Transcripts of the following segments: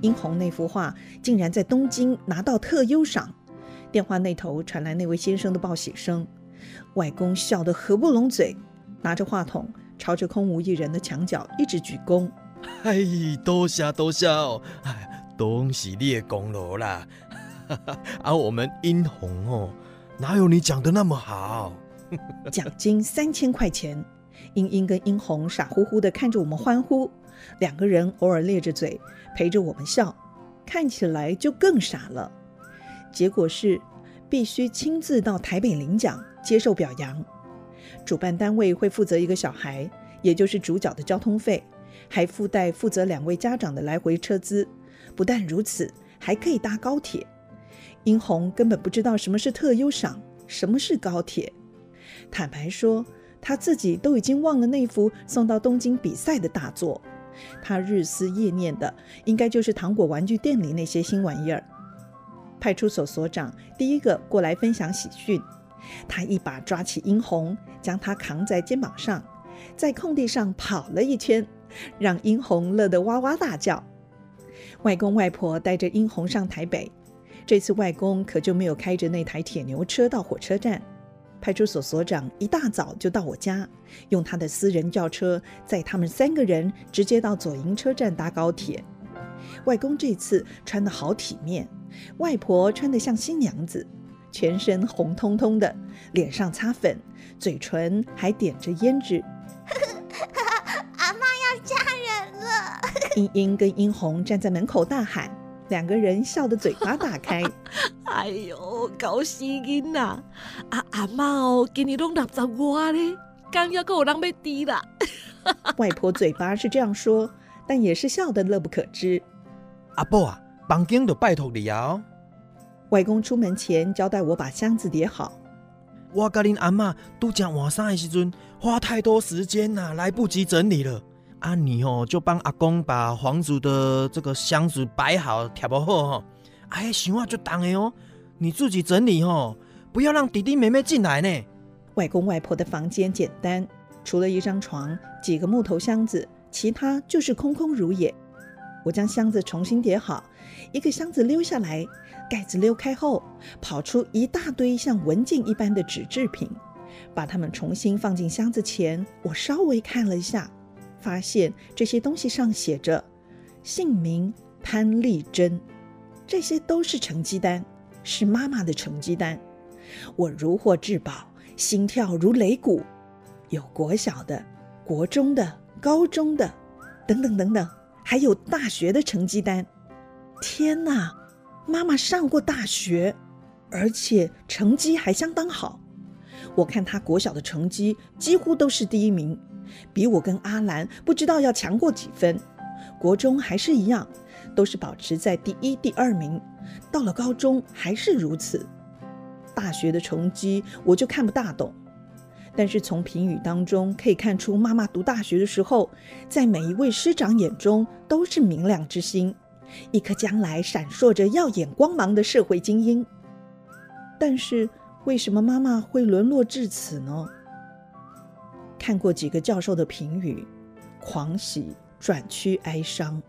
殷红那幅画竟然在东京拿到特优赏。电话那头传来那位先生的报喜声，外公笑得合不拢嘴，拿着话筒朝着空无一人的墙角一直鞠躬。哎，多谢多谢哦，哎，都是你的功劳啦。而 我们殷红哦，哪有你讲的那么好？奖金三千块钱，英英跟英红傻乎乎的看着我们欢呼，两个人偶尔咧着嘴陪着我们笑，看起来就更傻了。结果是必须亲自到台北领奖，接受表扬。主办单位会负责一个小孩，也就是主角的交通费，还附带负责两位家长的来回车资。不但如此，还可以搭高铁。殷红根本不知道什么是特优赏，什么是高铁。坦白说，他自己都已经忘了那幅送到东京比赛的大作。他日思夜念的，应该就是糖果玩具店里那些新玩意儿。派出所所长第一个过来分享喜讯，他一把抓起殷红，将他扛在肩膀上，在空地上跑了一圈，让殷红乐得哇哇大叫。外公外婆带着殷红上台北，这次外公可就没有开着那台铁牛车到火车站。派出所所长一大早就到我家，用他的私人轿车载他们三个人直接到左营车站搭高铁。外公这次穿得好体面。外婆穿得像新娘子，全身红彤彤的，脸上擦粉，嘴唇还点着胭脂。阿妈要嫁人了！英英跟英红站在门口大喊，两个人笑得嘴巴打开。哎呦，搞死囡呐！阿阿妈哦，今年拢六十五咧，刚要够我人要滴啦。外婆嘴巴是这样说，但也是笑得乐不可支。阿伯啊！房间就拜托你啊！外公出门前交代我把箱子叠好。我跟恁阿妈都讲晚上的时阵花太多时间呐，来不及整理了。阿你哦，就帮阿公把房子的这个箱子摆好，贴好哈。哎，想话就当的哦，你自己整理哦，不要让弟弟妹妹进来呢。外公外婆的房间简单，除了一张床、几个木头箱子，其他就是空空如也。我将箱子重新叠好。一个箱子溜下来，盖子溜开后，跑出一大堆像文件一般的纸制品。把它们重新放进箱子前，我稍微看了一下，发现这些东西上写着姓名潘丽珍，这些都是成绩单，是妈妈的成绩单。我如获至宝，心跳如擂鼓。有国小的、国中的、高中的，等等等等，还有大学的成绩单。天哪，妈妈上过大学，而且成绩还相当好。我看她国小的成绩几乎都是第一名，比我跟阿兰不知道要强过几分。国中还是一样，都是保持在第一、第二名。到了高中还是如此。大学的成绩我就看不大懂，但是从评语当中可以看出，妈妈读大学的时候，在每一位师长眼中都是明亮之星。一颗将来闪烁着耀眼光芒的社会精英，但是为什么妈妈会沦落至此呢？看过几个教授的评语，狂喜转趋哀伤，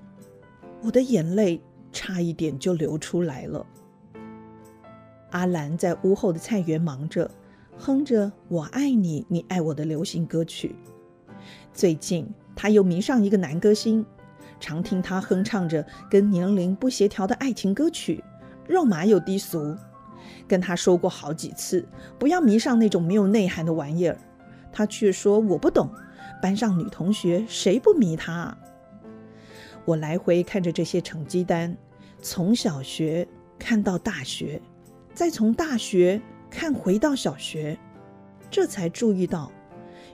我的眼泪差一点就流出来了。阿兰在屋后的菜园忙着，哼着“我爱你，你爱我”的流行歌曲。最近他又迷上一个男歌星。常听他哼唱着跟年龄不协调的爱情歌曲，肉麻又低俗。跟他说过好几次，不要迷上那种没有内涵的玩意儿，他却说我不懂。班上女同学谁不迷他？我来回看着这些成绩单，从小学看到大学，再从大学看回到小学，这才注意到，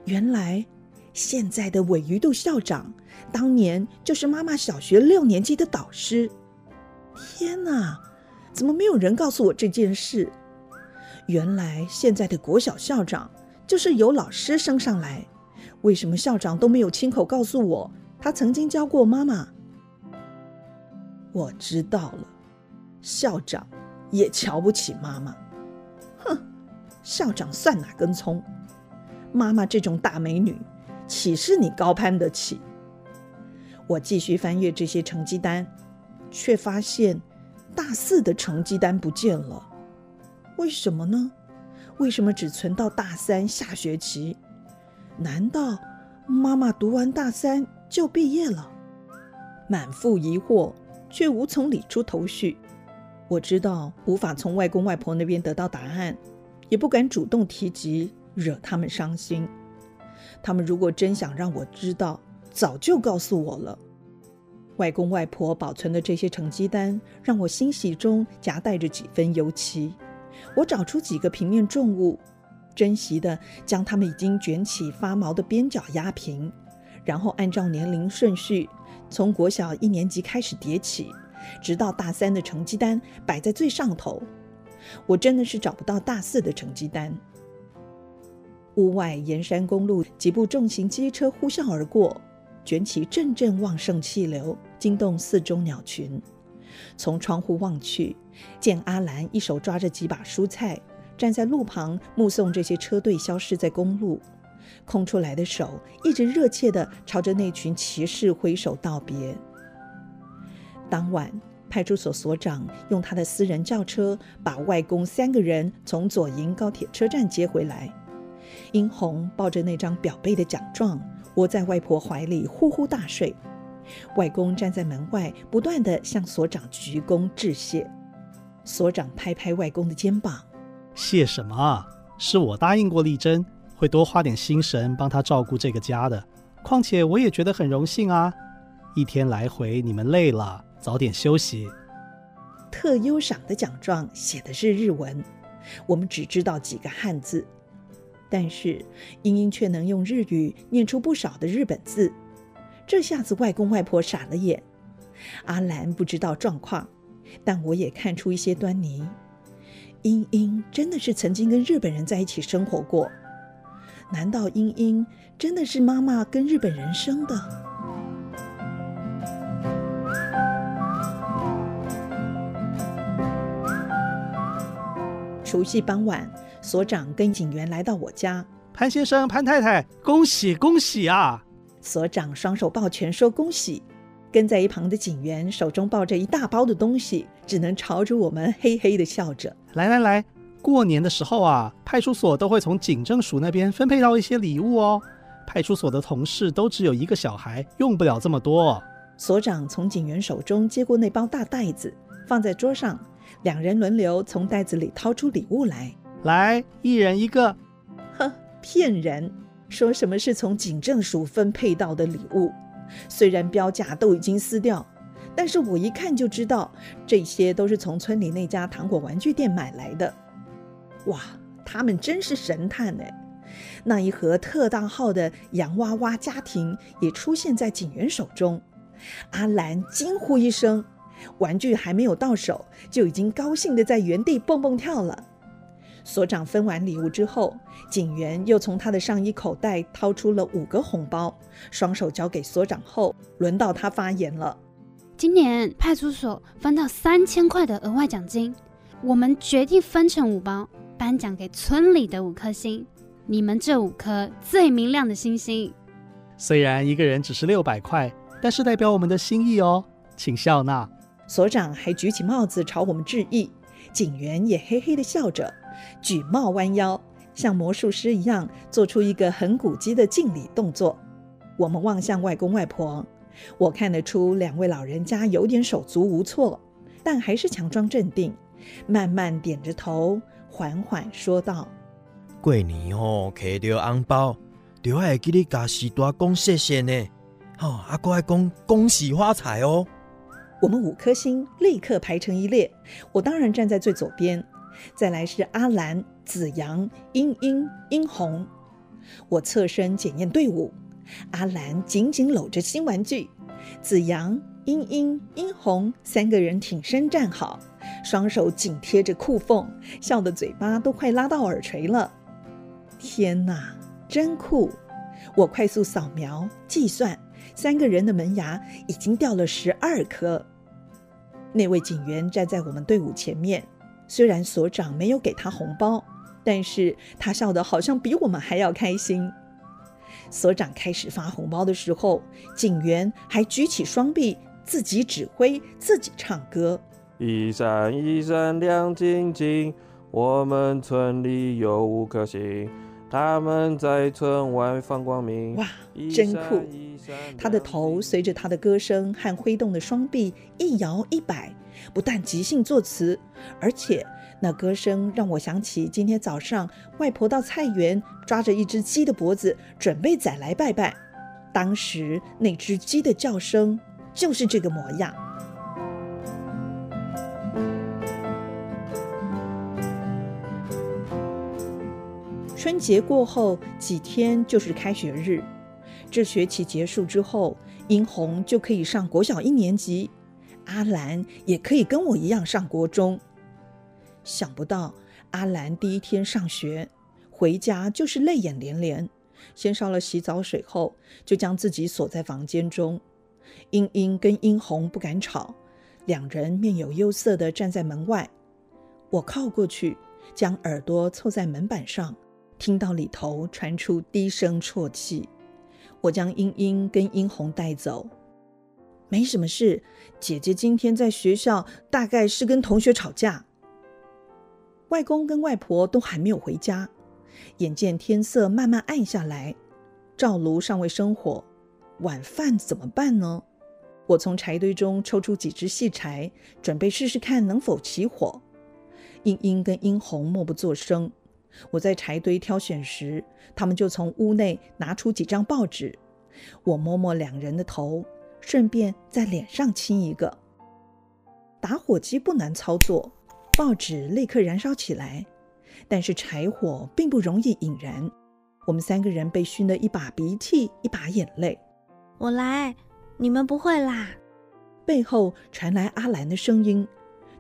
原来现在的韦鱼度校长。当年就是妈妈小学六年级的导师。天哪，怎么没有人告诉我这件事？原来现在的国小校长就是由老师升上来。为什么校长都没有亲口告诉我，他曾经教过妈妈？我知道了，校长也瞧不起妈妈。哼，校长算哪根葱？妈妈这种大美女，岂是你高攀得起？我继续翻阅这些成绩单，却发现大四的成绩单不见了。为什么呢？为什么只存到大三下学期？难道妈妈读完大三就毕业了？满腹疑惑，却无从理出头绪。我知道无法从外公外婆那边得到答案，也不敢主动提及，惹他们伤心。他们如果真想让我知道，早就告诉我了。外公外婆保存的这些成绩单，让我欣喜中夹带着几分忧戚。我找出几个平面重物，珍惜的将它们已经卷起发毛的边角压平，然后按照年龄顺序，从国小一年级开始叠起。直到大三的成绩单摆在最上头，我真的是找不到大四的成绩单。屋外沿山公路，几部重型机车呼啸而过，卷起阵阵旺盛气流，惊动四周鸟群。从窗户望去，见阿兰一手抓着几把蔬菜，站在路旁目送这些车队消失在公路，空出来的手一直热切地朝着那群骑士挥手道别。当晚，派出所所长用他的私人轿车把外公三个人从左营高铁车站接回来。殷红抱着那张表背的奖状，窝在外婆怀里呼呼大睡。外公站在门外，不断地向所长鞠躬致谢。所长拍拍外公的肩膀：“谢什么？是我答应过丽珍，会多花点心神帮她照顾这个家的。况且我也觉得很荣幸啊。一天来回，你们累了。”早点休息。特优赏的奖状写的是日文，我们只知道几个汉字，但是英英却能用日语念出不少的日本字。这下子外公外婆傻了眼。阿兰不知道状况，但我也看出一些端倪。英英真的是曾经跟日本人在一起生活过？难道英英真的是妈妈跟日本人生的？除夕傍晚，所长跟警员来到我家。潘先生、潘太太，恭喜恭喜啊！所长双手抱拳说恭喜。跟在一旁的警员手中抱着一大包的东西，只能朝着我们嘿嘿的笑着。来来来，过年的时候啊，派出所都会从警政署那边分配到一些礼物哦。派出所的同事都只有一个小孩，用不了这么多。所长从警员手中接过那包大袋子，放在桌上。两人轮流从袋子里掏出礼物来，来一人一个。呵，骗人！说什么是从警政署分配到的礼物？虽然标价都已经撕掉，但是我一看就知道，这些都是从村里那家糖果玩具店买来的。哇，他们真是神探哎！那一盒特大号的洋娃娃家庭也出现在警员手中。阿兰惊呼一声。玩具还没有到手，就已经高兴的在原地蹦蹦跳了。所长分完礼物之后，警员又从他的上衣口袋掏出了五个红包，双手交给所长后，轮到他发言了。今年派出所分到三千块的额外奖金，我们决定分成五包，颁奖给村里的五颗星，你们这五颗最明亮的星星。虽然一个人只是六百块，但是代表我们的心意哦，请笑纳。所长还举起帽子朝我们致意，警员也嘿嘿地笑着，举帽弯腰，像魔术师一样做出一个很古迹的敬礼动作。我们望向外公外婆，我看得出两位老人家有点手足无措，但还是强装镇定，慢慢点着头，缓缓说道：“过年哦，摕到红包，就爱给你家士大讲谢谢呢。哦，阿哥爱讲恭喜发财哦。”我们五颗星立刻排成一列，我当然站在最左边。再来是阿兰、子阳、英英、英红。我侧身检验队伍，阿兰紧紧搂着新玩具，子阳、英英、英红三个人挺身站好，双手紧贴着裤缝，笑得嘴巴都快拉到耳垂了。天哪，真酷！我快速扫描计算。三个人的门牙已经掉了十二颗。那位警员站在我们队伍前面，虽然所长没有给他红包，但是他笑得好像比我们还要开心。所长开始发红包的时候，警员还举起双臂自己指挥，自己唱歌。一闪一闪亮晶晶，我们村里有五颗星，他们在村外放光明。哇，真酷！他的头随着他的歌声和挥动的双臂一摇一摆，不但即兴作词，而且那歌声让我想起今天早上外婆到菜园抓着一只鸡的脖子，准备宰来拜拜。当时那只鸡的叫声就是这个模样。春节过后几天就是开学日，这学期结束之后，殷红就可以上国小一年级，阿兰也可以跟我一样上国中。想不到阿兰第一天上学回家就是泪眼连连，先烧了洗澡水后，就将自己锁在房间中。英英跟殷红不敢吵，两人面有忧色地站在门外。我靠过去，将耳朵凑在门板上。听到里头传出低声啜泣，我将英英跟英红带走。没什么事，姐姐今天在学校大概是跟同学吵架。外公跟外婆都还没有回家，眼见天色慢慢暗下来，灶炉尚未生火，晚饭怎么办呢？我从柴堆中抽出几支细柴，准备试试看能否起火。英英跟英红默不作声。我在柴堆挑选时，他们就从屋内拿出几张报纸。我摸摸两人的头，顺便在脸上亲一个。打火机不难操作，报纸立刻燃烧起来。但是柴火并不容易引燃，我们三个人被熏得一把鼻涕一把眼泪。我来，你们不会啦。背后传来阿兰的声音，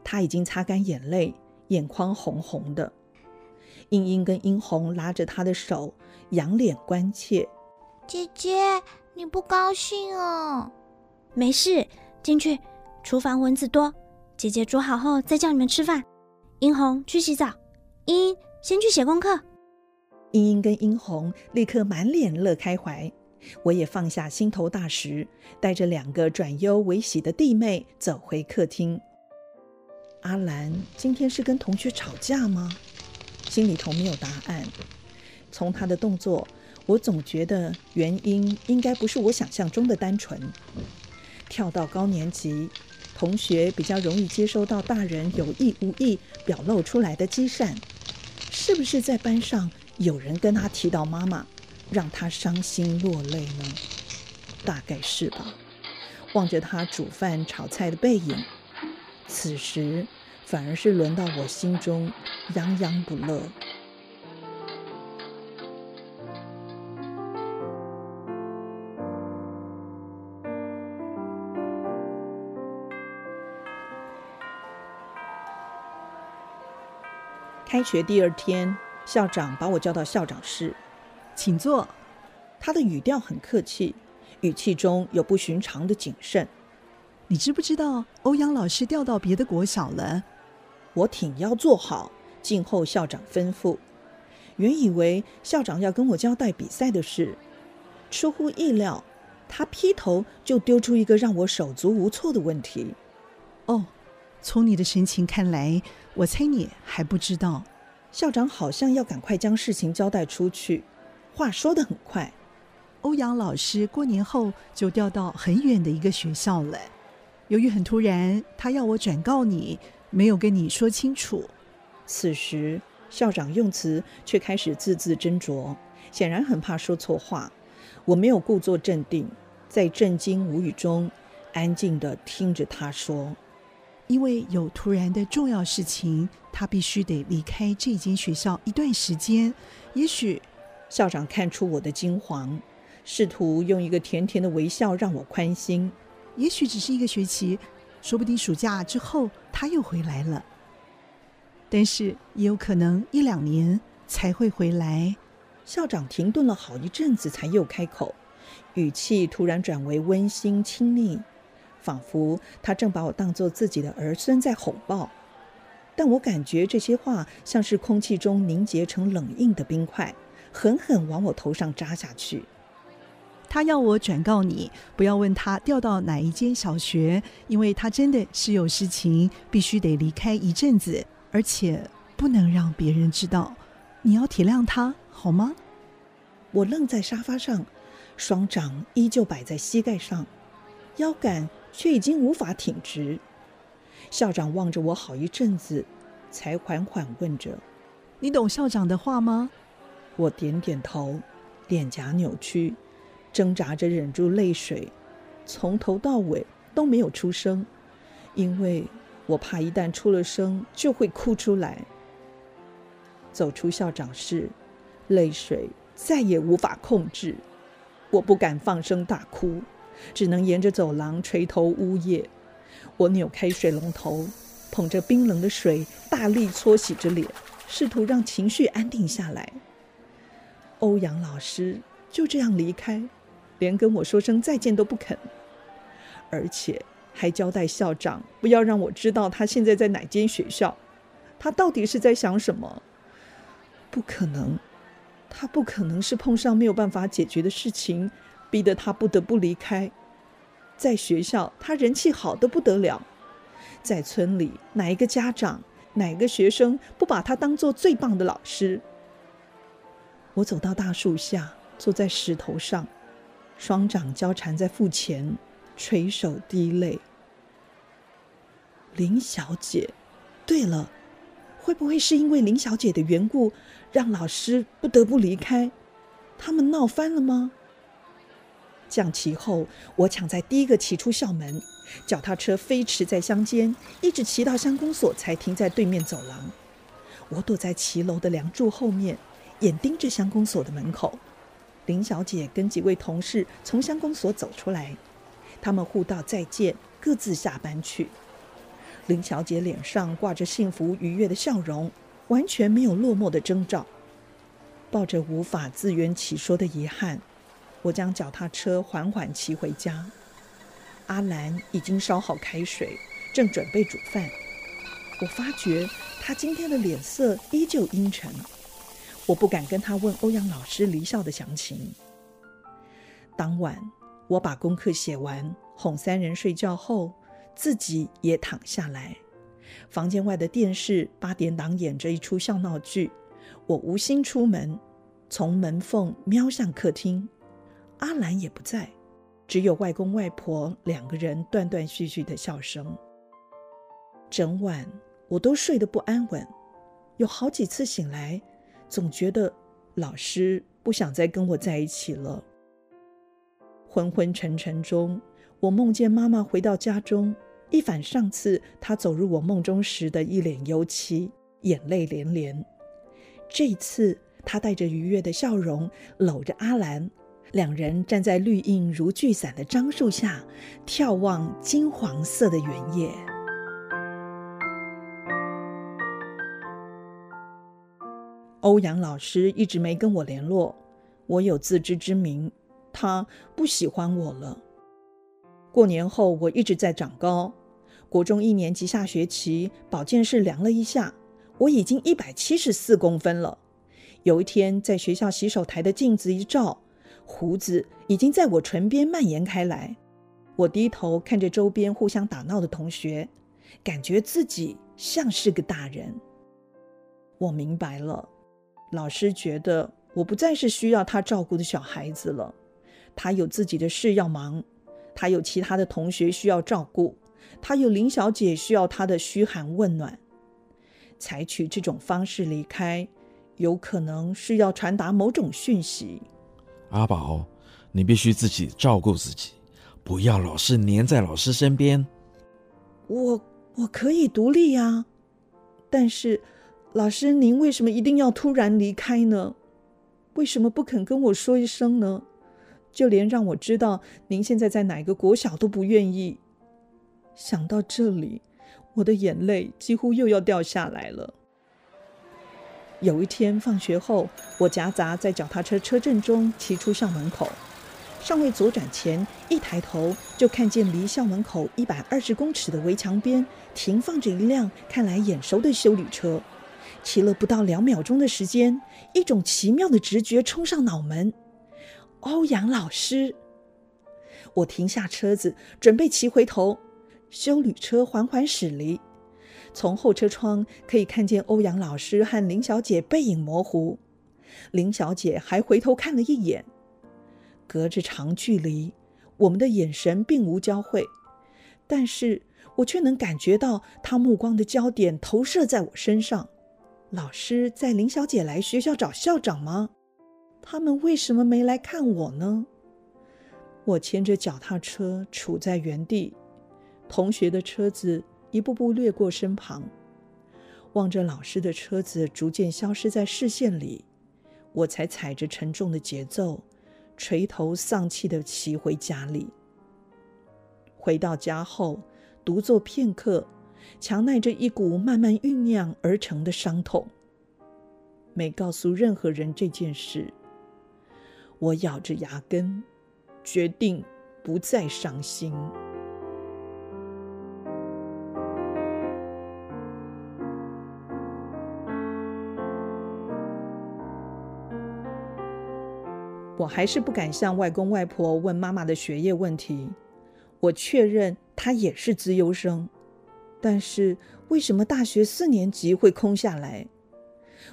他已经擦干眼泪，眼眶红红的。英英跟英红拉着他的手，仰脸关切：“姐姐，你不高兴哦？没事，进去。厨房蚊子多，姐姐煮好后再叫你们吃饭。英红去洗澡，英英先去写功课。”英英跟英红立刻满脸乐开怀，我也放下心头大石，带着两个转忧为喜的弟妹走回客厅。阿兰今天是跟同学吵架吗？心里头没有答案。从他的动作，我总觉得原因应该不是我想象中的单纯。跳到高年级，同学比较容易接收到大人有意无意表露出来的积善，是不是在班上有人跟他提到妈妈，让他伤心落泪呢？大概是吧。望着他煮饭炒菜的背影，此时。反而是轮到我心中洋洋不乐。开学第二天，校长把我叫到校长室，请坐。他的语调很客气，语气中有不寻常的谨慎。你知不知道欧阳老师调到别的国小了？我挺要做好，静候校长吩咐。原以为校长要跟我交代比赛的事，出乎意料，他劈头就丢出一个让我手足无措的问题。哦，从你的神情看来，我猜你还不知道。校长好像要赶快将事情交代出去，话说得很快。欧阳老师过年后就调到很远的一个学校了，由于很突然，他要我转告你。没有跟你说清楚。此时，校长用词却开始字字斟酌，显然很怕说错话。我没有故作镇定，在震惊无语中，安静的听着他说：“因为有突然的重要事情，他必须得离开这间学校一段时间。也许，校长看出我的惊惶，试图用一个甜甜的微笑让我宽心。也许只是一个学期。”说不定暑假之后他又回来了，但是也有可能一两年才会回来。校长停顿了好一阵子，才又开口，语气突然转为温馨亲昵，仿佛他正把我当做自己的儿孙在吼抱。但我感觉这些话像是空气中凝结成冷硬的冰块，狠狠往我头上扎下去。他要我转告你，不要问他调到哪一间小学，因为他真的是有事情，必须得离开一阵子，而且不能让别人知道。你要体谅他，好吗？我愣在沙发上，双掌依旧摆在膝盖上，腰杆却已经无法挺直。校长望着我好一阵子，才缓缓问着：“你懂校长的话吗？”我点点头，脸颊扭曲。挣扎着忍住泪水，从头到尾都没有出声，因为我怕一旦出了声就会哭出来。走出校长室，泪水再也无法控制，我不敢放声大哭，只能沿着走廊垂头呜咽。我扭开水龙头，捧着冰冷的水，大力搓洗着脸，试图让情绪安定下来。欧阳老师就这样离开。连跟我说声再见都不肯，而且还交代校长不要让我知道他现在在哪间学校。他到底是在想什么？不可能，他不可能是碰上没有办法解决的事情，逼得他不得不离开。在学校，他人气好的不得了；在村里，哪一个家长、哪一个学生不把他当做最棒的老师？我走到大树下，坐在石头上。双掌交缠在腹前，垂手滴泪。林小姐，对了，会不会是因为林小姐的缘故，让老师不得不离开？他们闹翻了吗？降旗后，我抢在第一个骑出校门，脚踏车飞驰在乡间，一直骑到乡公所才停在对面走廊。我躲在骑楼的梁柱后面，眼盯着乡公所的门口。林小姐跟几位同事从乡公所走出来，他们互道再见，各自下班去。林小姐脸上挂着幸福愉悦的笑容，完全没有落寞的征兆。抱着无法自圆其说的遗憾，我将脚踏车缓缓骑回家。阿兰已经烧好开水，正准备煮饭。我发觉她今天的脸色依旧阴沉。我不敢跟他问欧阳老师离校的详情。当晚，我把功课写完，哄三人睡觉后，自己也躺下来。房间外的电视八点档演着一出笑闹剧。我无心出门，从门缝瞄向客厅，阿兰也不在，只有外公外婆两个人断断续续的笑声。整晚我都睡得不安稳，有好几次醒来。总觉得老师不想再跟我在一起了。昏昏沉沉中，我梦见妈妈回到家中，一反上次她走入我梦中时的一脸忧戚，眼泪连连。这次，她带着愉悦的笑容，搂着阿兰，两人站在绿荫如聚散的樟树下，眺望金黄色的原野。欧阳老师一直没跟我联络，我有自知之明，他不喜欢我了。过年后，我一直在长高，国中一年级下学期保健室量了一下，我已经一百七十四公分了。有一天，在学校洗手台的镜子一照，胡子已经在我唇边蔓延开来。我低头看着周边互相打闹的同学，感觉自己像是个大人。我明白了。老师觉得我不再是需要他照顾的小孩子了，他有自己的事要忙，他有其他的同学需要照顾，他有林小姐需要他的嘘寒问暖。采取这种方式离开，有可能是要传达某种讯息。阿宝，你必须自己照顾自己，不要老是黏在老师身边。我我可以独立呀，但是。老师，您为什么一定要突然离开呢？为什么不肯跟我说一声呢？就连让我知道您现在在哪个国小都不愿意。想到这里，我的眼泪几乎又要掉下来了。有一天放学后，我夹杂在脚踏车车阵中骑出校门口，尚未左转前，一抬头就看见离校门口一百二十公尺的围墙边停放着一辆看来眼熟的修理车。骑了不到两秒钟的时间，一种奇妙的直觉冲上脑门。欧阳老师，我停下车子，准备骑回头。修理车缓缓驶离，从后车窗可以看见欧阳老师和林小姐背影模糊。林小姐还回头看了一眼，隔着长距离，我们的眼神并无交汇，但是我却能感觉到她目光的焦点投射在我身上。老师在林小姐来学校找校长吗？他们为什么没来看我呢？我牵着脚踏车杵在原地。同学的车子一步步掠过身旁，望着老师的车子逐渐消失在视线里，我才踩着沉重的节奏，垂头丧气地骑回家里。回到家后，独坐片刻，强耐着一股慢慢酝酿而成的伤痛，没告诉任何人这件事。我咬着牙根，决定不再伤心。我还是不敢向外公外婆问妈妈的学业问题。我确认她也是资优生，但是为什么大学四年级会空下来？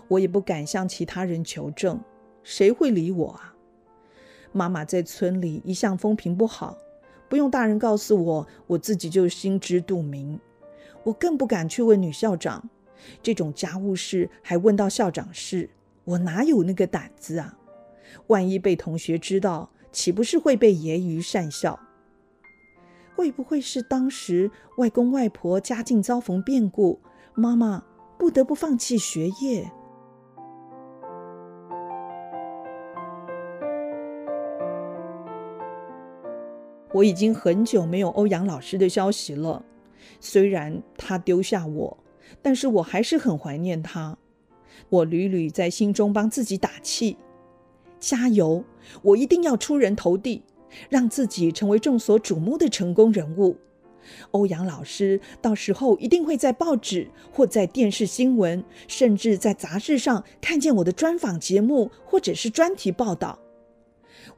我也不敢向其他人求证，谁会理我啊？妈妈在村里一向风评不好，不用大人告诉我，我自己就心知肚明。我更不敢去问女校长，这种家务事还问到校长室，我哪有那个胆子啊？万一被同学知道，岂不是会被揶揄善笑？会不会是当时外公外婆家境遭逢变故，妈妈不得不放弃学业？我已经很久没有欧阳老师的消息了。虽然他丢下我，但是我还是很怀念他。我屡屡在心中帮自己打气。加油！我一定要出人头地，让自己成为众所瞩目的成功人物。欧阳老师到时候一定会在报纸或在电视新闻，甚至在杂志上看见我的专访节目或者是专题报道。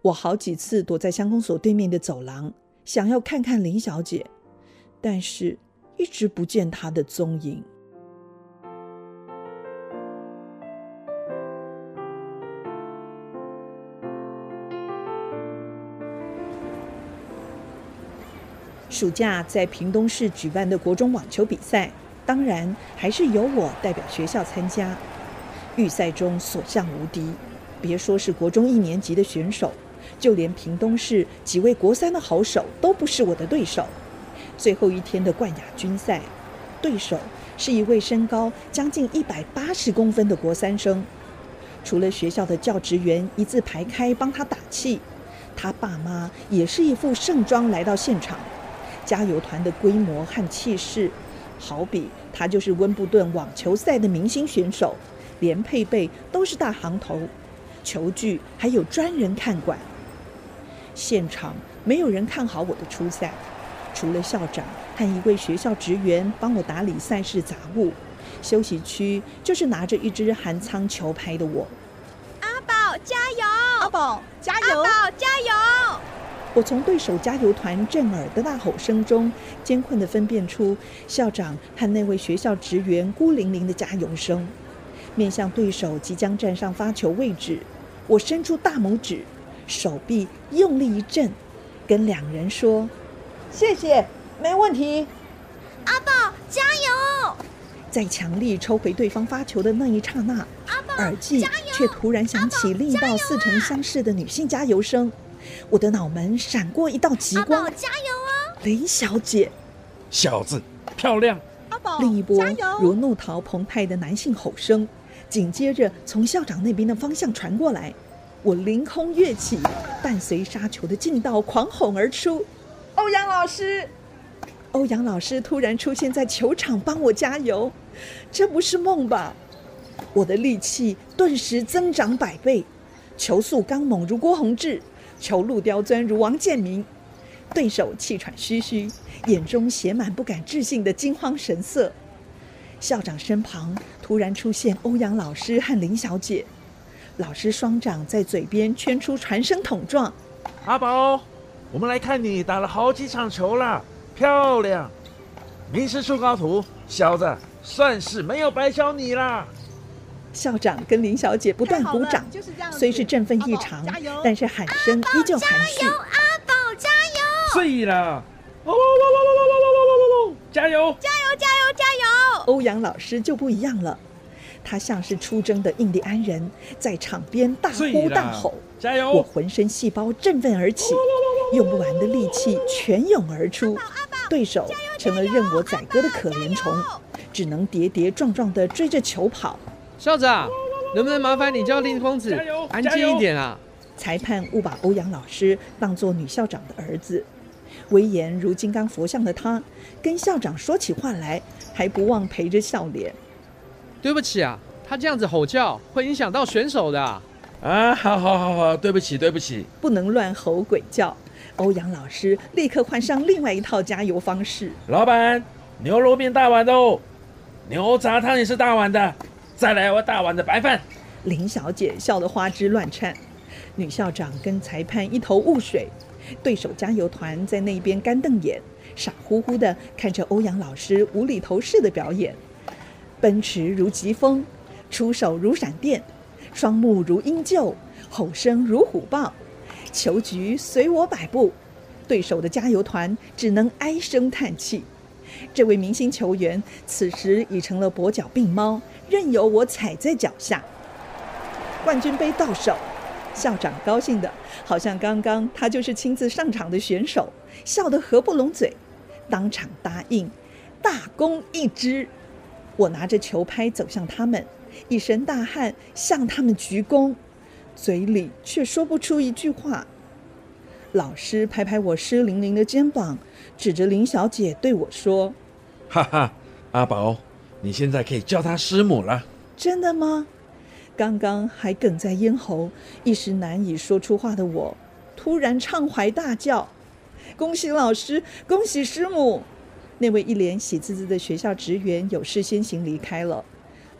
我好几次躲在乡公所对面的走廊，想要看看林小姐，但是一直不见她的踪影。暑假在屏东市举办的国中网球比赛，当然还是由我代表学校参加。预赛中所向无敌，别说是国中一年级的选手，就连屏东市几位国三的好手都不是我的对手。最后一天的冠亚军赛，对手是一位身高将近一百八十公分的国三生。除了学校的教职员一字排开帮他打气，他爸妈也是一副盛装来到现场。加油团的规模和气势，好比他就是温布顿网球赛的明星选手，连配备都是大行头，球具还有专人看管。现场没有人看好我的出赛，除了校长和一位学校职员帮我打理赛事杂物，休息区就是拿着一支韩仓球拍的我。阿宝加油！阿宝加油！阿宝加油！我从对手加油团震耳的大吼声中，艰困地分辨出校长和那位学校职员孤零零的加油声。面向对手即将站上发球位置，我伸出大拇指，手臂用力一震，跟两人说：“谢谢，没问题。”阿宝加油！在强力抽回对方发球的那一刹那，耳际却突然响起另一道似曾相识的女性加油声。我的脑门闪过一道极光，加油啊！林小姐，小子，漂亮！阿宝，另一波如怒涛澎湃的男性吼声，紧接着从校长那边的方向传过来。我凌空跃起，伴随杀球的劲道狂吼而出：“欧阳老师！”欧阳老师突然出现在球场，帮我加油，这不是梦吧？我的力气顿时增长百倍，球速刚猛如郭宏志。球路刁钻如王建民，对手气喘吁吁，眼中写满不敢置信的惊慌神色。校长身旁突然出现欧阳老师和林小姐，老师双掌在嘴边圈出传声筒状：“阿宝，我们来看你打了好几场球啦，漂亮！名师出高徒，小子，算是没有白教你啦。校长跟林小姐不断鼓掌虽是振奋异常但是喊声依旧含蓄阿宝加油。醉了欧阳老师就不一样了他像是出征的印第安人在场边大呼大吼我浑身细胞振奋而起用不完的力气全涌而出对手成了任我宰割的可怜虫只能跌跌撞撞地追着球跑校长，能不能麻烦你叫令公子安静一点啊？裁判误把欧阳老师当作女校长的儿子，威严如金刚佛像的他，跟校长说起话来还不忘陪着笑脸。对不起啊，他这样子吼叫会影响到选手的。啊，好好好好，对不起对不起，不能乱吼鬼叫。欧阳老师立刻换上另外一套加油方式。老板，牛肉面大碗的哦，牛杂汤也是大碗的。再来我大碗的白饭。林小姐笑得花枝乱颤，女校长跟裁判一头雾水，对手加油团在那边干瞪眼，傻乎乎的看着欧阳老师无厘头式的表演。奔驰如疾风，出手如闪电，双目如鹰鹫，吼声如虎豹，球局随我摆布，对手的加油团只能唉声叹气。这位明星球员此时已成了跛脚病猫。任由我踩在脚下。冠军杯到手，校长高兴的好像刚刚他就是亲自上场的选手，笑得合不拢嘴，当场答应大功一支。我拿着球拍走向他们，一身大汗向他们鞠躬，嘴里却说不出一句话。老师拍拍我湿淋淋的肩膀，指着林小姐对我说：“哈哈，阿宝。”你现在可以叫她师母了，真的吗？刚刚还哽在咽喉，一时难以说出话的我，突然畅怀大叫：“恭喜老师，恭喜师母！”那位一脸喜滋滋的学校职员有事先行离开了，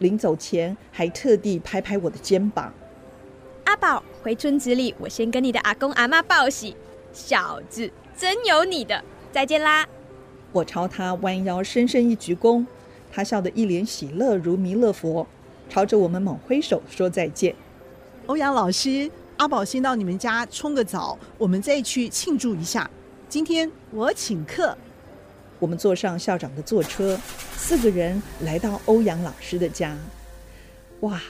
临走前还特地拍拍我的肩膀：“阿宝，回村子里，我先跟你的阿公阿妈报喜，小子真有你的，再见啦！”我朝他弯腰深深一鞠躬。他笑得一脸喜乐，如弥勒佛，朝着我们猛挥手说再见。欧阳老师，阿宝先到你们家冲个澡，我们再去庆祝一下。今天我请客。我们坐上校长的座车，四个人来到欧阳老师的家。哇，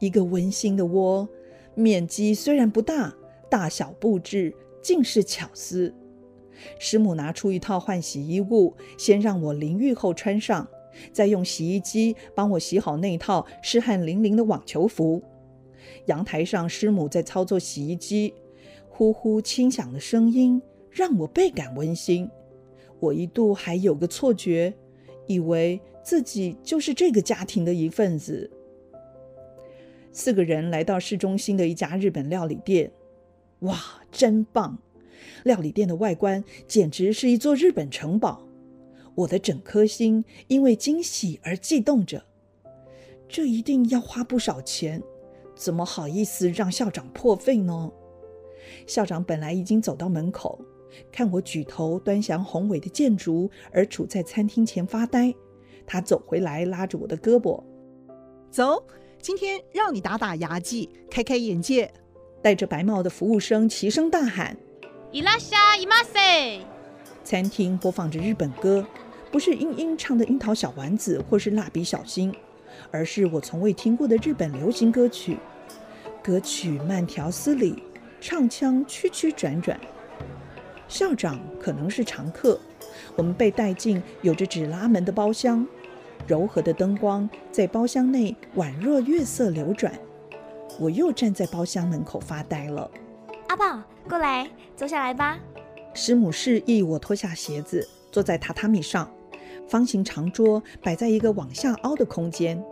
一个温馨的窝，面积虽然不大，大小布置尽是巧思。师母拿出一套换洗衣物，先让我淋浴后穿上。再用洗衣机帮我洗好那套湿汗淋淋的网球服。阳台上，师母在操作洗衣机，呼呼轻响的声音让我倍感温馨。我一度还有个错觉，以为自己就是这个家庭的一份子。四个人来到市中心的一家日本料理店，哇，真棒！料理店的外观简直是一座日本城堡。我的整颗心因为惊喜而悸动着，这一定要花不少钱，怎么好意思让校长破费呢？校长本来已经走到门口，看我举头端详宏伟的建筑，而处在餐厅前发呆。他走回来，拉着我的胳膊，走，今天让你打打牙祭，开开眼界。戴着白帽的服务生齐声大喊：“伊拉夏伊马塞！”餐厅播放着日本歌。不是英英唱的《樱桃小丸子》或是《蜡笔小新》，而是我从未听过的日本流行歌曲。歌曲慢条斯理，唱腔曲曲转转。校长可能是常客，我们被带进有着纸拉门的包厢，柔和的灯光在包厢内宛若月色流转。我又站在包厢门口发呆了。阿宝，过来，坐下来吧。师母示意我脱下鞋子，坐在榻榻米上。方形长桌摆在一个往下凹的空间，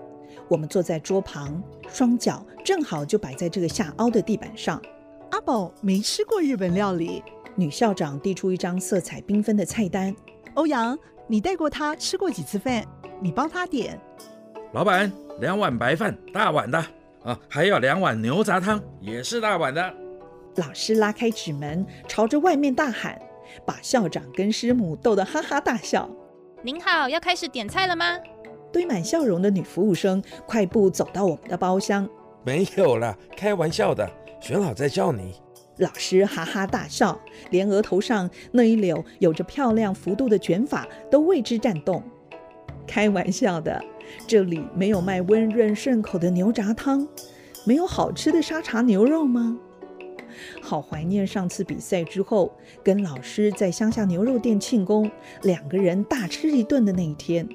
我们坐在桌旁，双脚正好就摆在这个下凹的地板上。阿宝没吃过日本料理，女校长递出一张色彩缤纷的菜单。欧阳，你带过他吃过几次饭？你帮他点。老板，两碗白饭，大碗的啊，还有两碗牛杂汤，也是大碗的。老师拉开纸门，朝着外面大喊，把校长跟师母逗得哈哈大笑。您好，要开始点菜了吗？堆满笑容的女服务生快步走到我们的包厢。没有啦，开玩笑的，选好再叫你。老师哈哈大笑，连额头上那一绺有着漂亮幅度的卷发都为之颤动。开玩笑的，这里没有卖温润顺口的牛杂汤，没有好吃的沙茶牛肉吗？好怀念上次比赛之后跟老师在乡下牛肉店庆功，两个人大吃一顿的那一天。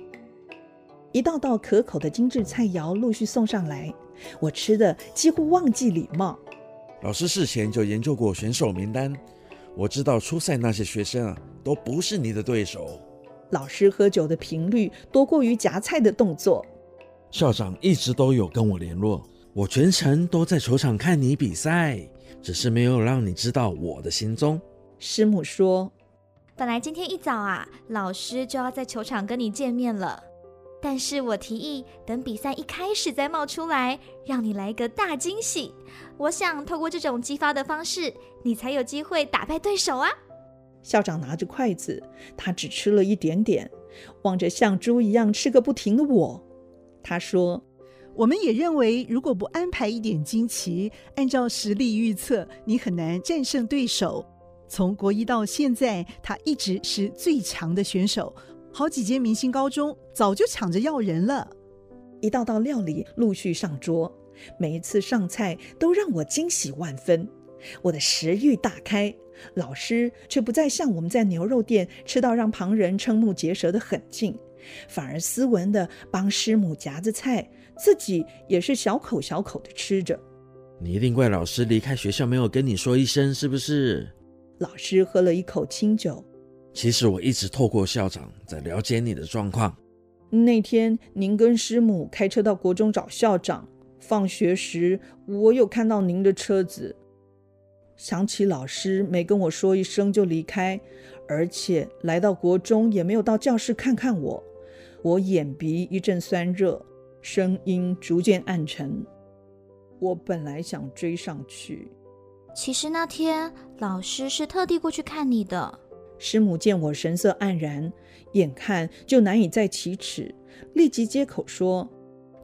一道道可口的精致菜肴陆续送上来，我吃的几乎忘记礼貌。老师事前就研究过选手名单，我知道初赛那些学生啊都不是你的对手。老师喝酒的频率多过于夹菜的动作。校长一直都有跟我联络，我全程都在球场看你比赛，只是没有让你知道我的行踪。师母说：“本来今天一早啊，老师就要在球场跟你见面了。”但是我提议等比赛一开始再冒出来，让你来个大惊喜。我想透过这种激发的方式，你才有机会打败对手啊！校长拿着筷子，他只吃了一点点，望着像猪一样吃个不停的我，他说：“我们也认为，如果不安排一点惊奇，按照实力预测，你很难战胜对手。从国一到现在，他一直是最强的选手。”好几间明星高中早就抢着要人了，一道道料理陆续上桌，每一次上菜都让我惊喜万分，我的食欲大开。老师却不再像我们在牛肉店吃到让旁人瞠目结舌的狠劲，反而斯文的帮师母夹着菜，自己也是小口小口的吃着。你一定怪老师离开学校没有跟你说一声，是不是？老师喝了一口清酒。其实我一直透过校长在了解你的状况。那天您跟师母开车到国中找校长，放学时我有看到您的车子。想起老师没跟我说一声就离开，而且来到国中也没有到教室看看我，我眼鼻一阵酸热，声音逐渐暗沉。我本来想追上去，其实那天老师是特地过去看你的。师母见我神色黯然，眼看就难以再启齿，立即接口说：“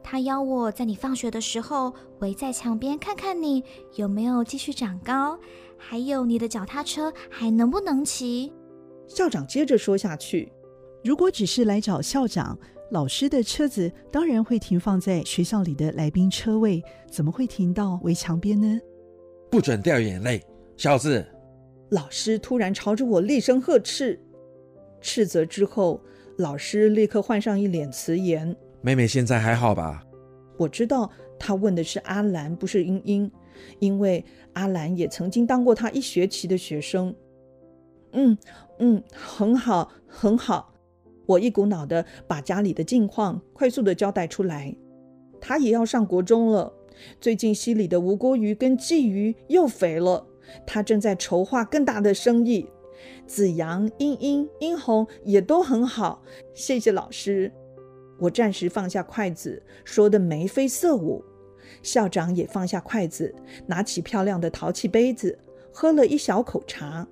他邀我在你放学的时候围在墙边看看你有没有继续长高，还有你的脚踏车还能不能骑。”校长接着说下去：“如果只是来找校长，老师的车子当然会停放在学校里的来宾车位，怎么会停到围墙边呢？”不准掉眼泪，小子！老师突然朝着我厉声呵斥，斥责之后，老师立刻换上一脸慈颜：“妹妹现在还好吧？”我知道他问的是阿兰，不是英英，因为阿兰也曾经当过他一学期的学生。嗯嗯，很好很好。我一股脑的把家里的近况快速的交代出来。他也要上国中了，最近溪里的吴锅鱼跟鲫鱼又肥了。他正在筹划更大的生意，子阳、英英、英红也都很好，谢谢老师。我暂时放下筷子，说的眉飞色舞。校长也放下筷子，拿起漂亮的陶器杯子，喝了一小口茶。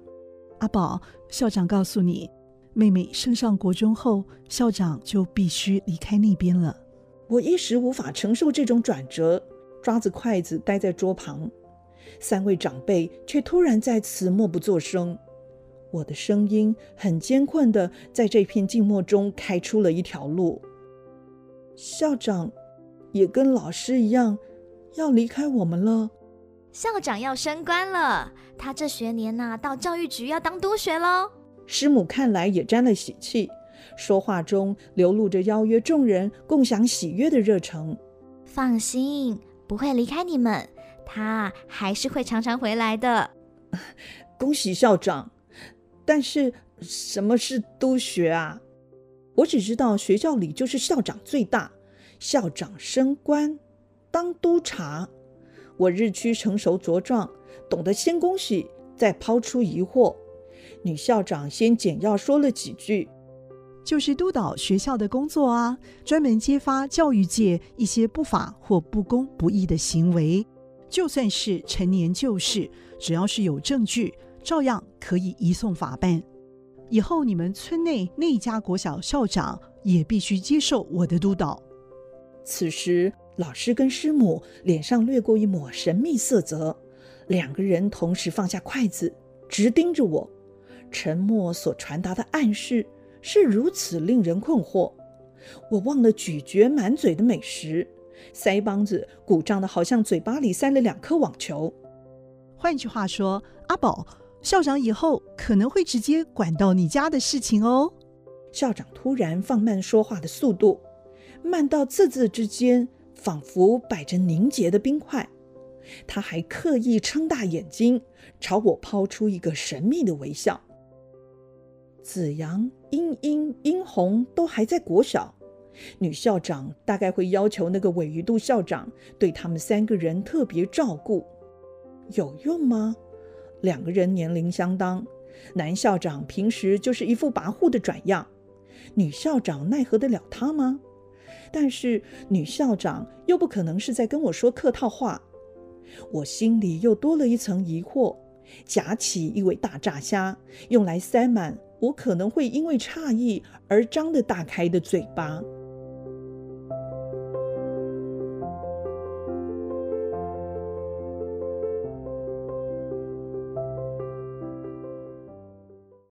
阿宝，校长告诉你，妹妹升上国中后，校长就必须离开那边了。我一时无法承受这种转折，抓着筷子待在桌旁。三位长辈却突然在此默不作声，我的声音很艰困的在这片静默中开出了一条路。校长也跟老师一样要离开我们了。校长要升官了，他这学年呐到教育局要当督学喽。师母看来也沾了喜气，说话中流露着邀约众人共享喜悦的热诚。放心，不会离开你们。他还是会常常回来的。恭喜校长！但是什么是督学啊？我只知道学校里就是校长最大，校长升官当督察。我日趋成熟茁壮，懂得先恭喜，再抛出疑惑。女校长先简要说了几句，就是督导学校的工作啊，专门揭发教育界一些不法或不公不义的行为。就算是陈年旧事，只要是有证据，照样可以移送法办。以后你们村内那家国小校长也必须接受我的督导。此时，老师跟师母脸上掠过一抹神秘色泽，两个人同时放下筷子，直盯着我。沉默所传达的暗示是如此令人困惑。我忘了咀嚼满嘴的美食，腮帮子鼓胀的好像嘴巴里塞了两颗网球。换句话说，阿宝。校长以后可能会直接管到你家的事情哦。校长突然放慢说话的速度，慢到字字之间仿佛摆着凝结的冰块。他还刻意撑大眼睛，朝我抛出一个神秘的微笑。子阳、英英、英红都还在国小，女校长大概会要求那个韦鱼度校长对他们三个人特别照顾，有用吗？两个人年龄相当，男校长平时就是一副跋扈的转样，女校长奈何得了他吗？但是女校长又不可能是在跟我说客套话，我心里又多了一层疑惑，夹起一尾大炸虾，用来塞满我可能会因为诧异而张得大开的嘴巴。